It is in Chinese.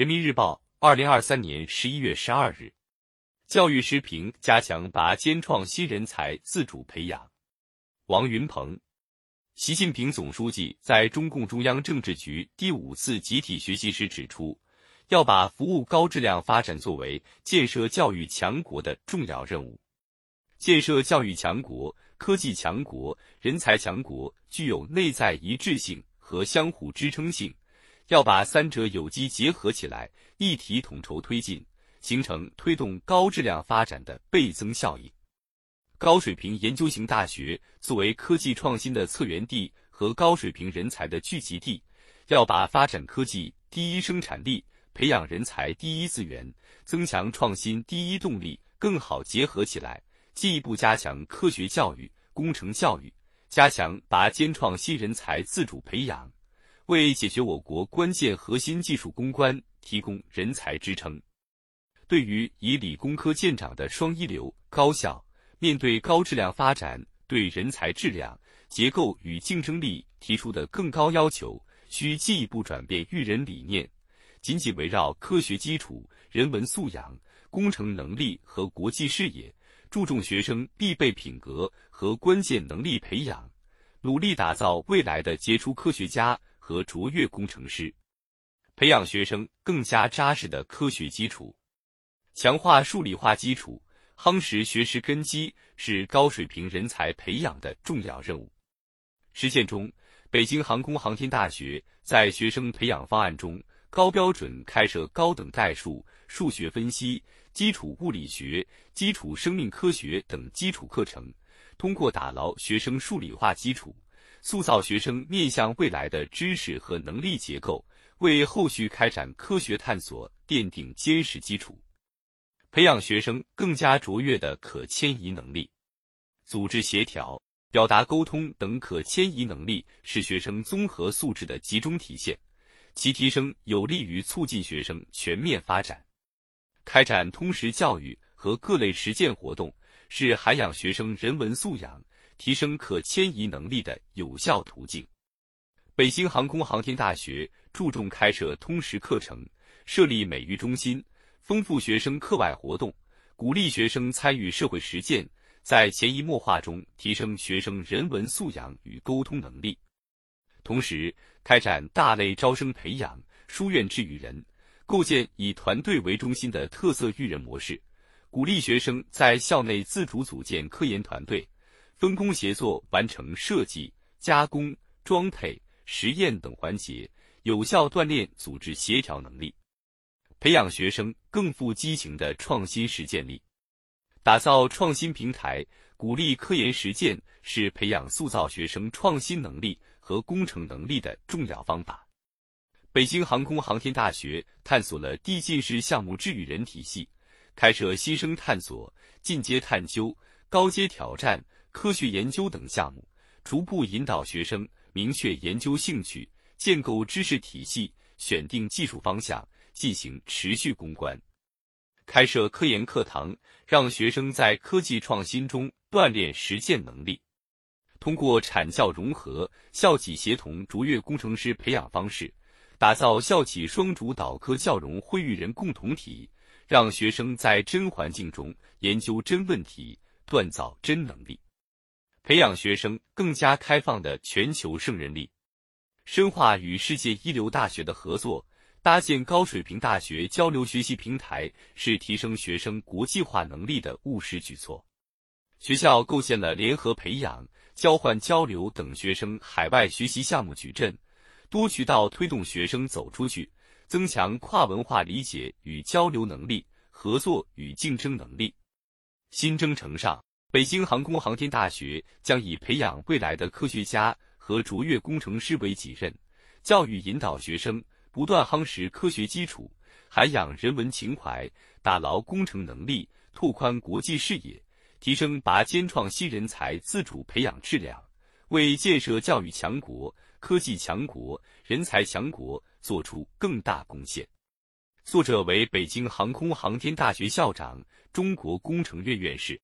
人民日报，二零二三年十一月十二日，教育时评：加强拔尖创新人才自主培养。王云鹏，习近平总书记在中共中央政治局第五次集体学习时指出，要把服务高质量发展作为建设教育强国的重要任务。建设教育强国、科技强国、人才强国，具有内在一致性和相互支撑性。要把三者有机结合起来，一体统筹推进，形成推动高质量发展的倍增效应。高水平研究型大学作为科技创新的策源地和高水平人才的聚集地，要把发展科技第一生产力、培养人才第一资源、增强创新第一动力更好结合起来，进一步加强科学教育、工程教育，加强拔尖创新人才自主培养。为解决我国关键核心技术攻关提供人才支撑。对于以理工科见长的双一流高校，面对高质量发展，对人才质量、结构与竞争力提出的更高要求，需进一步转变育人理念，紧紧围绕科学基础、人文素养、工程能力和国际视野，注重学生必备品格和关键能力培养，努力打造未来的杰出科学家。和卓越工程师，培养学生更加扎实的科学基础，强化数理化基础，夯实学识根基，是高水平人才培养的重要任务。实践中，北京航空航天大学在学生培养方案中，高标准开设高等代数、数学分析、基础物理学、基础生命科学等基础课程，通过打牢学生数理化基础。塑造学生面向未来的知识和能力结构，为后续开展科学探索奠定坚实基础。培养学生更加卓越的可迁移能力、组织协调、表达沟通等可迁移能力，是学生综合素质的集中体现。其提升有利于促进学生全面发展。开展通识教育和各类实践活动，是涵养学生人文素养。提升可迁移能力的有效途径。北京航空航天大学注重开设通识课程，设立美育中心，丰富学生课外活动，鼓励学生参与社会实践，在潜移默化中提升学生人文素养与沟通能力。同时，开展大类招生培养，书院制育人，构建以团队为中心的特色育人模式，鼓励学生在校内自主组建科研团队。分工协作完成设计、加工、装配、实验等环节，有效锻炼组织协调能力，培养学生更富激情的创新实践力。打造创新平台，鼓励科研实践，是培养塑造学生创新能力和工程能力的重要方法。北京航空航天大学探索了递进式项目制育人体系，开设新生探索、进阶探究、高阶挑战。科学研究等项目，逐步引导学生明确研究兴趣，建构知识体系，选定技术方向，进行持续攻关。开设科研课堂，让学生在科技创新中锻炼实践能力。通过产教融合、校企协同卓越工程师培养方式，打造校企双主导科教融会育人共同体，让学生在真环境中研究真问题，锻造真能力。培养学生更加开放的全球胜任力，深化与世界一流大学的合作，搭建高水平大学交流学习平台，是提升学生国际化能力的务实举措。学校构建了联合培养、交换交流等学生海外学习项目矩阵，多渠道推动学生走出去，增强跨文化理解与交流能力、合作与竞争能力。新征程上。北京航空航天大学将以培养未来的科学家和卓越工程师为己任，教育引导学生不断夯实科学基础，涵养人文情怀，打牢工程能力，拓宽国际视野，提升拔尖创新人才自主培养质量，为建设教育强国、科技强国、人才强国做出更大贡献。作者为北京航空航天大学校长、中国工程院院士。